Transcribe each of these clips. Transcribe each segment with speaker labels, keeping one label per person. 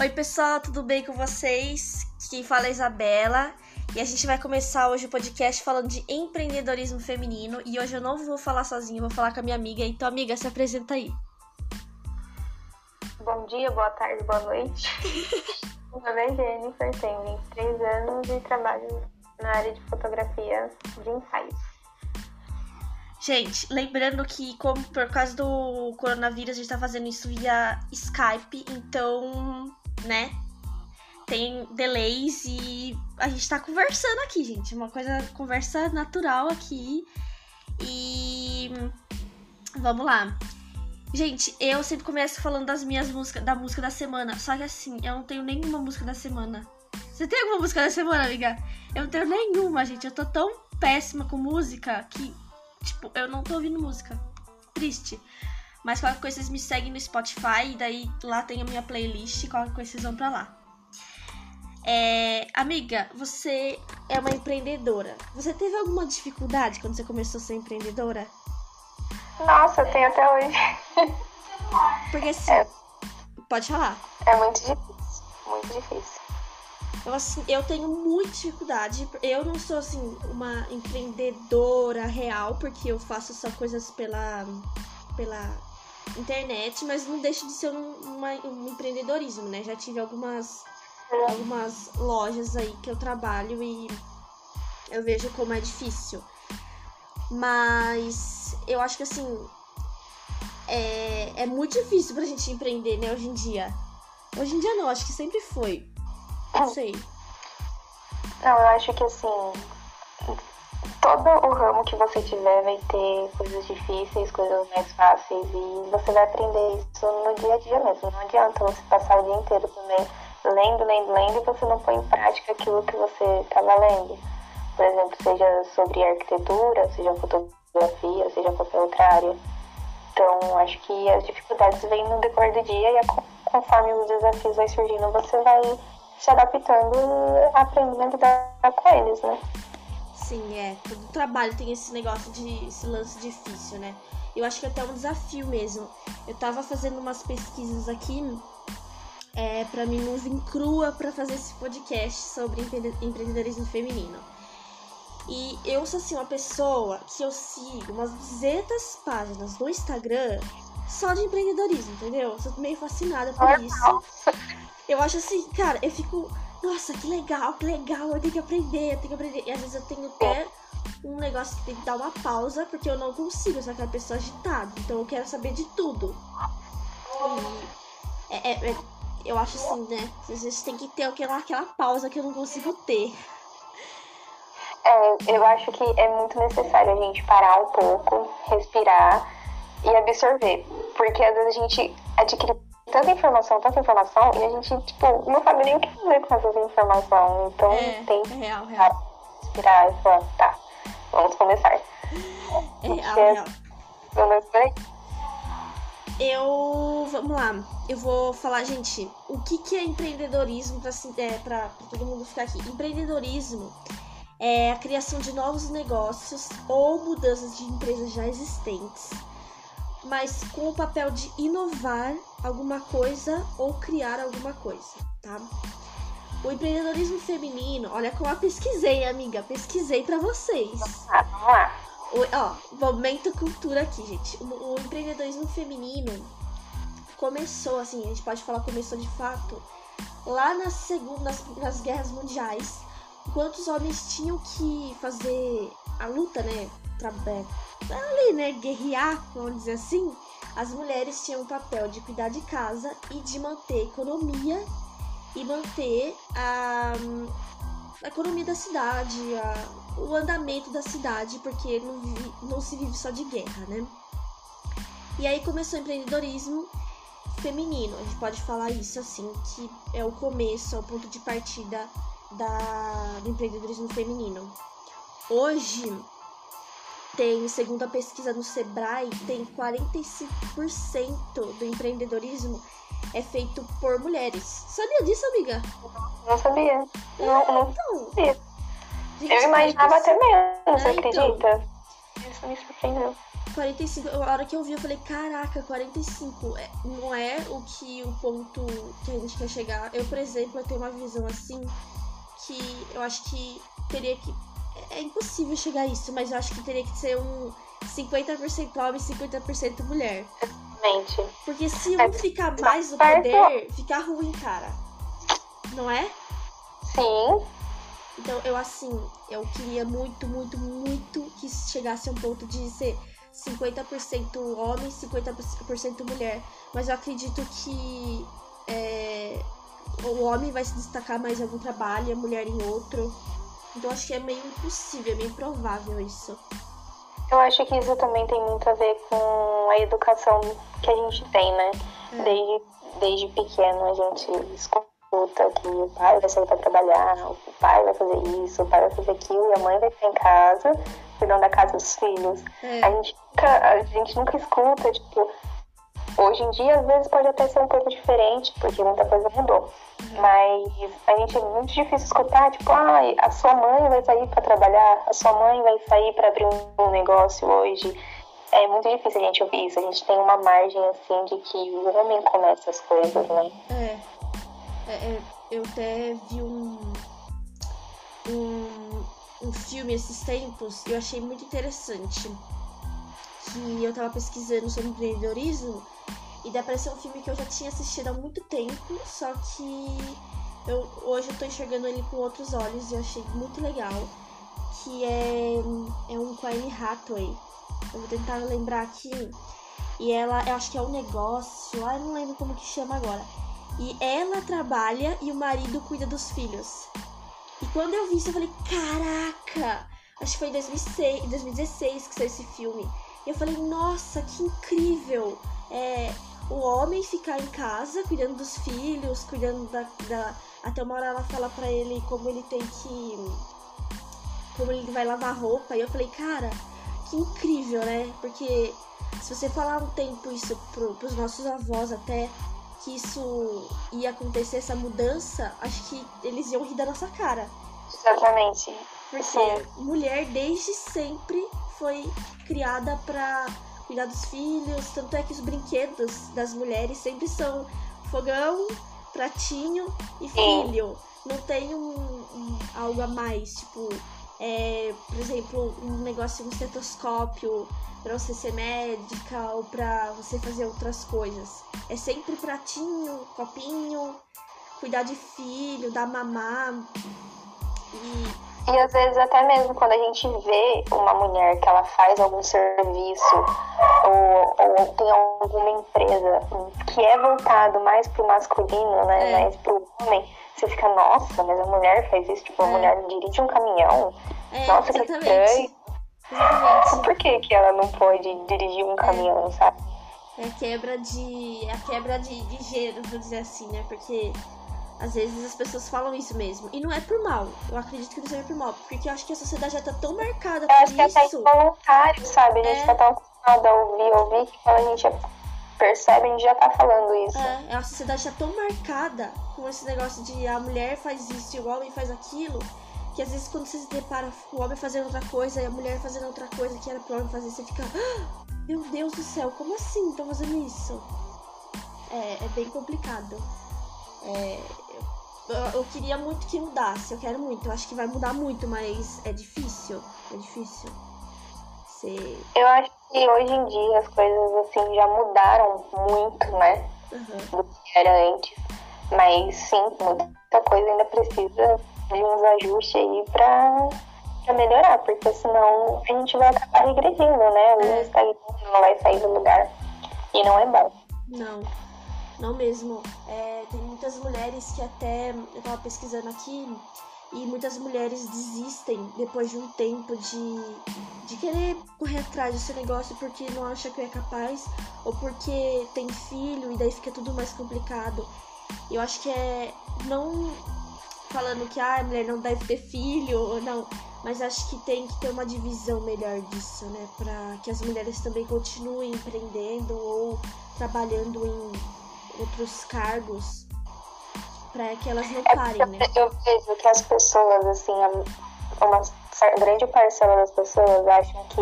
Speaker 1: Oi, pessoal, tudo bem com vocês? Quem fala é a Isabela. E a gente vai começar hoje o podcast falando de empreendedorismo feminino. E hoje eu não vou falar sozinha, vou falar com a minha amiga. Então, amiga, se apresenta aí.
Speaker 2: Bom dia, boa tarde, boa noite. Meu nome é Jennifer, tenho 23 anos e trabalho na área de fotografia de ensaios.
Speaker 1: Gente, lembrando que como por causa do coronavírus a gente tá fazendo isso via Skype, então, né, tem delays e a gente tá conversando aqui, gente. Uma coisa, conversa natural aqui. E vamos lá. Gente, eu sempre começo falando das minhas músicas, da música da semana. Só que assim, eu não tenho nenhuma música da semana. Você tem alguma música da semana, amiga? Eu não tenho nenhuma, gente. Eu tô tão péssima com música que Tipo, eu não tô ouvindo música. Triste. Mas qualquer coisa vocês me seguem no Spotify e daí lá tem a minha playlist. Qualquer coisa vocês vão pra lá. É, amiga, você é uma empreendedora. Você teve alguma dificuldade quando você começou a ser empreendedora?
Speaker 2: Nossa, eu tenho até hoje.
Speaker 1: Porque assim. É, pode falar.
Speaker 2: É muito difícil. Muito difícil.
Speaker 1: Eu, assim, eu tenho muita dificuldade. Eu não sou, assim, uma empreendedora real, porque eu faço só coisas pela, pela internet, mas não deixa de ser um, uma, um empreendedorismo, né? Já tive algumas, algumas lojas aí que eu trabalho e eu vejo como é difícil. Mas eu acho que, assim, é, é muito difícil pra gente empreender, né, hoje em dia. Hoje em dia não, acho que sempre foi. Não sei.
Speaker 2: Não, eu acho que assim, todo o ramo que você tiver vai ter coisas difíceis, coisas mais fáceis e você vai aprender isso no dia a dia mesmo. Não adianta você passar o dia inteiro também lendo, lendo, lendo e você não põe em prática aquilo que você estava lendo. Por exemplo, seja sobre arquitetura, seja fotografia, seja qualquer outra área. Então, acho que as dificuldades vêm no decorrer do dia e conforme os desafios vai surgindo, você vai se adaptando e aprendendo a lidar com eles, né?
Speaker 1: Sim, é. Todo trabalho tem esse negócio de esse lance difícil, né? Eu acho que é até um desafio mesmo. Eu tava fazendo umas pesquisas aqui é, para mim vir crua para fazer esse podcast sobre empreendedorismo feminino. E eu sou assim uma pessoa que eu sigo umas 200 páginas no Instagram só de empreendedorismo, entendeu? Eu sou meio fascinada por isso. Eu acho assim, cara, eu fico, nossa, que legal, que legal, eu tenho que aprender, eu tenho que aprender. E às vezes eu tenho até um negócio que tem que dar uma pausa, porque eu não consigo, eu sou aquela pessoa agitada. Então eu quero saber de tudo. E é, é, é, eu acho assim, né? Às vezes tem que ter aquela, aquela pausa que eu não consigo ter.
Speaker 2: É, eu acho que é muito necessário a gente parar um pouco, respirar e absorver. Porque às vezes a gente adquire tanta informação, tanta informação, e a gente, tipo, não sabe nem o que fazer com essa informação. Então
Speaker 1: é,
Speaker 2: tem
Speaker 1: que é real, real.
Speaker 2: respirar e falar, tá, vamos começar. É
Speaker 1: real, real.
Speaker 2: Vamos por aí.
Speaker 1: Eu. Vamos lá. Eu vou falar, gente, o que, que é empreendedorismo pra, é, pra, pra todo mundo ficar aqui. Empreendedorismo é a criação de novos negócios ou mudanças de empresas já existentes mas com o papel de inovar alguma coisa ou criar alguma coisa, tá? O empreendedorismo feminino, olha como eu pesquisei, amiga, pesquisei para vocês.
Speaker 2: Ah, vamos lá.
Speaker 1: O, ó, momento cultura aqui, gente. O, o, empreendedorismo feminino começou, assim, a gente pode falar começou de fato lá nas segundas, nas guerras mundiais, enquanto os homens tinham que fazer a luta, né, ali, né, guerrear, vamos dizer assim, as mulheres tinham o papel de cuidar de casa e de manter a economia e manter a, a economia da cidade, a, o andamento da cidade, porque não, vive, não se vive só de guerra, né? E aí começou o empreendedorismo feminino, a gente pode falar isso assim, que é o começo, é o ponto de partida da, do empreendedorismo feminino. Hoje, tem, segundo a pesquisa do Sebrae, tem 45% do empreendedorismo é feito por mulheres. Sabia disso, amiga?
Speaker 2: Não sabia. Não,
Speaker 1: é,
Speaker 2: não então. sabia. Gente, eu imaginava até menos, é, então. acredita?
Speaker 1: Então,
Speaker 2: isso me surpreendeu.
Speaker 1: 45, a hora que eu vi, eu falei, caraca, 45 é, não é o que o ponto que a gente quer chegar. Eu, por exemplo, eu tenho uma visão assim que eu acho que teria que. É, é impossível chegar a isso, mas eu acho que teria que ser um 50% homem e 50% mulher.
Speaker 2: Exatamente.
Speaker 1: Porque se um ficar mais no poder, fica ruim, cara. Não é?
Speaker 2: Sim.
Speaker 1: Então, eu assim, eu queria muito, muito, muito que chegasse a um ponto de ser 50% homem, 50% mulher. Mas eu acredito que é, o homem vai se destacar mais em algum trabalho e a mulher em outro. Então acho que é meio impossível, é meio improvável isso.
Speaker 2: Eu acho que isso também tem muito a ver com a educação que a gente tem, né? É. Desde, desde pequeno a gente escuta que o pai vai sair para trabalhar, o pai vai fazer isso, o pai vai fazer aquilo e a mãe vai ficar em casa cuidando da casa dos filhos. É. A, gente nunca, a gente nunca escuta, tipo, hoje em dia às vezes pode até ser um pouco diferente, porque muita coisa mudou. Mas a gente é muito difícil escutar, tipo, ah, a sua mãe vai sair para trabalhar, a sua mãe vai sair para abrir um negócio hoje. É muito difícil a gente ouvir isso. A gente tem uma margem assim de que o homem começa as coisas, né?
Speaker 1: É. é, é eu até vi um, um um filme esses tempos e eu achei muito interessante. Que eu tava pesquisando sobre empreendedorismo e daí apareceu um filme que eu já tinha assistido há muito tempo, só que eu, hoje eu tô enxergando ele com outros olhos e eu achei muito legal. Que é, é um Anne Hathaway. Eu vou tentar lembrar aqui. E ela, eu acho que é um negócio, ah, eu não lembro como que chama agora. E ela trabalha e o marido cuida dos filhos. E quando eu vi isso, eu falei, caraca! Acho que foi em 2006, 2016 que saiu esse filme. E eu falei, nossa, que incrível! É, o homem ficar em casa, cuidando dos filhos, cuidando da. da... Até uma hora ela fala pra ele como ele tem que. Como ele vai lavar roupa. E eu falei, cara, que incrível, né? Porque se você falar um tempo isso pro, pros nossos avós até, que isso ia acontecer, essa mudança, acho que eles iam rir da nossa cara.
Speaker 2: Exatamente.
Speaker 1: Porque Sim. mulher desde sempre foi criada para cuidar dos filhos, tanto é que os brinquedos das mulheres sempre são fogão, pratinho e filho. Não tem um, um algo a mais, tipo, é, por exemplo, um negócio, um estetoscópio para você ser médica ou para você fazer outras coisas. É sempre pratinho, copinho, cuidar de filho, dar mamar.
Speaker 2: E e às vezes até mesmo quando a gente vê uma mulher que ela faz algum serviço ou, ou tem alguma empresa que é voltado mais pro masculino, né? É. Mais pro homem, você fica, nossa, mas a mulher faz isso, tipo, a é. mulher dirige um caminhão.
Speaker 1: É,
Speaker 2: nossa,
Speaker 1: exatamente. que estranho.
Speaker 2: Exatamente. Por que, que ela não pode dirigir um caminhão, é. sabe?
Speaker 1: É a quebra de. É a quebra de, de gênero, vou dizer assim, né? Porque às vezes as pessoas falam isso mesmo. E não é por mal. Eu acredito que não seja por mal. Porque eu acho que a sociedade já tá tão marcada por
Speaker 2: isso. Eu acho que é até involuntário, sabe? A gente é... tá tão acostumado a ouvir, ouvir, que quando a gente percebe, a gente já tá falando isso.
Speaker 1: É, a sociedade tá tão marcada com esse negócio de a mulher faz isso e o homem faz aquilo. Que às vezes quando você se depara com o homem fazendo outra coisa e a mulher fazendo outra coisa que era pro homem fazer, você fica. Ah, meu Deus do céu, como assim estão fazendo isso? É, é bem complicado. É, eu queria muito que mudasse, eu quero muito. Eu acho que vai mudar muito, mas é difícil. É difícil. Ser...
Speaker 2: Eu acho que hoje em dia as coisas assim já mudaram muito, né? Uhum. Do que era antes. Mas sim, muita coisa ainda precisa de uns ajustes aí pra, pra melhorar, porque senão a gente vai acabar regredindo, né? O é. estagnando, não vai sair do lugar. E não é bom.
Speaker 1: Não. Não mesmo. É, tem muitas mulheres que até. Eu tava pesquisando aqui. E muitas mulheres desistem depois de um tempo de, de querer correr atrás desse negócio porque não acha que é capaz ou porque tem filho e daí fica tudo mais complicado. Eu acho que é não falando que ah, a mulher não deve ter filho ou não, mas acho que tem que ter uma divisão melhor disso, né, para que as mulheres também continuem empreendendo ou trabalhando em outros cargos para que elas não parem, né?
Speaker 2: Eu vejo que as pessoas, assim, uma grande parcela das pessoas acham que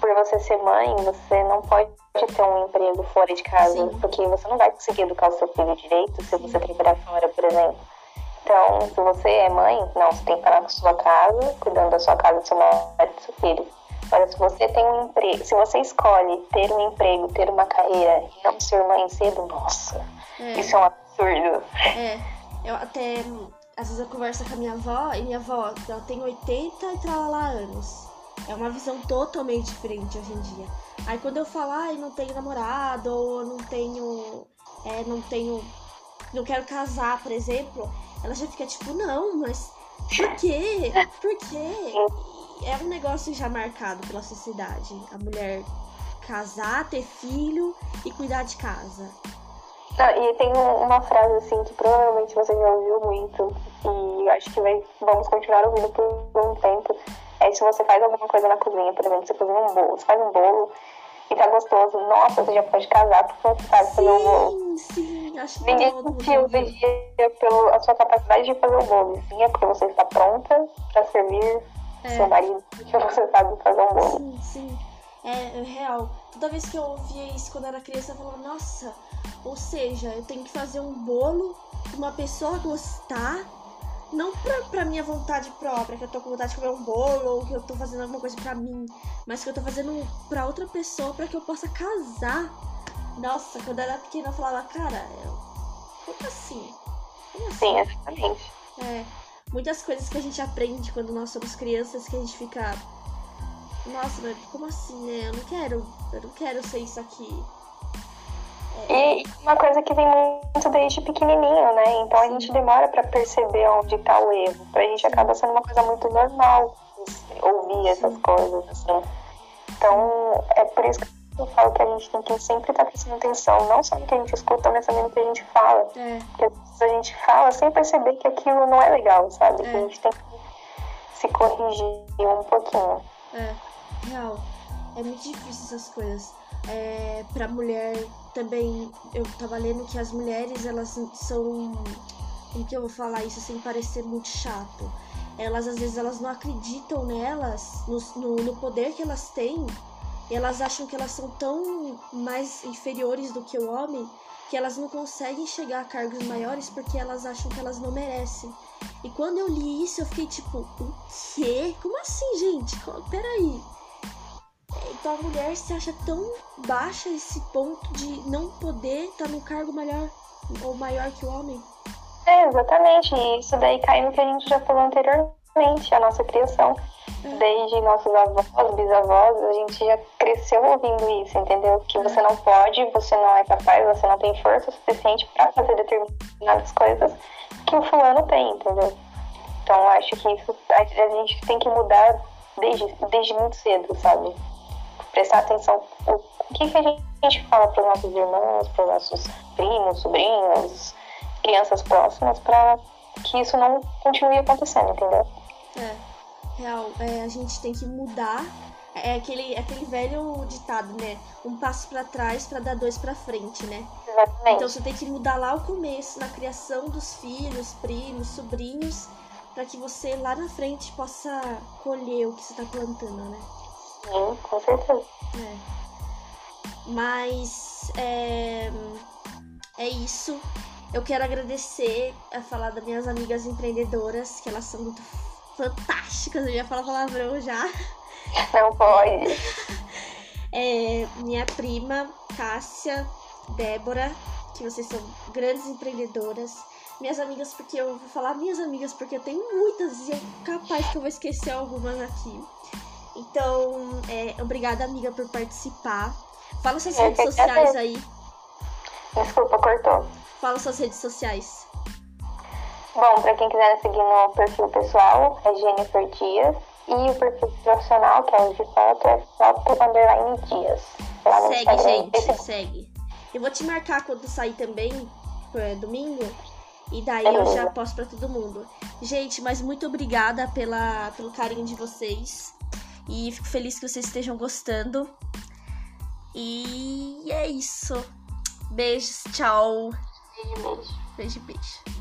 Speaker 2: por você ser mãe, você não pode ter um emprego fora de casa,
Speaker 1: Sim.
Speaker 2: porque você não vai conseguir educar o seu filho direito se você trabalhar fora, por exemplo. Então, se você é mãe, não, você tem que parar com a sua casa, cuidando da sua casa, do seu marido do seu filho. Agora, se você tem um emprego, se você escolhe ter um emprego, ter uma carreira e não ser mãe cedo, nossa,
Speaker 1: É.
Speaker 2: isso é um absurdo.
Speaker 1: É, eu até. Às vezes eu converso com a minha avó, e minha avó, ela tem 80 e tralala anos. É uma visão totalmente diferente hoje em dia. Aí quando eu falo, ai, não tenho namorado, ou não tenho. É, não tenho. Não quero casar, por exemplo, ela já fica tipo, não, mas por quê? Por quê? É um negócio já marcado pela sociedade. A mulher casar, ter filho e cuidar de casa.
Speaker 2: Não, e tem um- uma frase assim que provavelmente você já ouviu muito e acho que vai, vamos continuar ouvindo por um tempo. É se você faz alguma coisa na cozinha, por exemplo, você cozinha um bolo, você faz um bolo e tá gostoso, nossa, você já pode casar porque você sabe fazer um bolo.
Speaker 1: Sim, sim, acho que
Speaker 2: Ninguém
Speaker 1: ouviu.
Speaker 2: dia pela sua capacidade de fazer o bolo. Sim, é porque você está pronta pra servir
Speaker 1: É.
Speaker 2: seu marido, porque você sabe fazer um bolo.
Speaker 1: Sim, sim. É, é real. Toda vez que eu ouvia isso quando era criança, eu falava, nossa, ou seja, eu tenho que fazer um bolo pra uma pessoa gostar, não pra, pra minha vontade própria, que eu tô com vontade de comer um bolo, ou que eu tô fazendo alguma coisa pra mim, mas que eu tô fazendo pra outra pessoa pra que eu possa casar. Nossa, quando eu era pequena eu falava, cara, eu... como assim? Como assim?
Speaker 2: Sim, exatamente.
Speaker 1: É, muitas coisas que a gente aprende quando nós somos crianças que a gente fica. Nossa, mas como assim, né? Eu não quero. Eu não quero ser isso aqui.
Speaker 2: E uma coisa que vem muito desde pequenininho, né? Então a gente demora pra perceber onde tá o erro. Pra gente acaba sendo uma coisa muito normal ouvir essas coisas, assim. Então é por isso que eu falo que a gente tem que sempre estar prestando atenção, não só no que a gente escuta, mas também no que a gente fala.
Speaker 1: É,
Speaker 2: Porque às vezes a gente fala sem perceber que aquilo não é legal, sabe? Que
Speaker 1: É.
Speaker 2: a gente tem que se corrigir um pouquinho.
Speaker 1: é, real. É muito difícil essas coisas. É, pra mulher também, eu tava lendo que as mulheres, elas são. Como que eu vou falar isso sem parecer muito chato? Elas, às vezes, elas não acreditam nelas, no, no, no poder que elas têm. Elas acham que elas são tão mais inferiores do que o homem que elas não conseguem chegar a cargos maiores porque elas acham que elas não merecem. E quando eu li isso, eu fiquei tipo, o quê? Como assim, gente? Peraí. Então a mulher se acha tão baixa esse ponto de não poder estar num cargo maior ou maior que o homem.
Speaker 2: É, exatamente. E isso daí cai no que a gente já falou anteriormente, a nossa criação. Desde nossos avós, bisavós, a gente já cresceu ouvindo isso, entendeu? Que você não pode, você não é capaz, você não tem força suficiente pra fazer determinadas coisas que o fulano tem, entendeu? Então acho que isso a, gente tem que mudar desde, desde muito cedo, sabe? Prestar atenção o, que, que a gente, fala para os nossos irmãos, para os nossos primos, sobrinhos, crianças próximas, para que isso não continue acontecendo, entendeu?
Speaker 1: É, real, é, a gente tem que mudar. É aquele, aquele velho ditado, né? Um passo pra trás pra dar dois pra frente, né?
Speaker 2: Exatamente.
Speaker 1: Então você tem que mudar lá o começo, na criação dos filhos, primos, sobrinhos, pra que você lá na frente possa colher o que você tá plantando, né?
Speaker 2: Sim, com certeza.
Speaker 1: É. Mas é, é isso. Eu quero agradecer a falar das minhas amigas empreendedoras, que elas são muito fantásticas. Eu ia falar palavrão já.
Speaker 2: Não pode.
Speaker 1: É, minha prima, Cássia, Débora, que vocês são grandes empreendedoras. Minhas amigas, porque eu vou falar minhas amigas, porque eu tenho muitas e é capaz que eu vou esquecer algumas aqui. Então, é, obrigada, amiga, por participar. Fala suas
Speaker 2: Eu
Speaker 1: redes sociais aí.
Speaker 2: Desculpa, cortou.
Speaker 1: Fala suas redes sociais.
Speaker 2: Bom, pra quem quiser seguir no perfil pessoal, é Jennifer Dias. E o perfil profissional, que é o de foto, é foto underline Dias.
Speaker 1: Segue, gente, segue. Eu vou te marcar quando sair também, é, domingo. E daí eu já posto pra todo mundo. Gente, mas muito obrigada pela, pelo carinho de vocês. E fico feliz que vocês estejam gostando. E é isso. Beijos, tchau.
Speaker 2: Beijo, beijo.
Speaker 1: Beijo, beijo.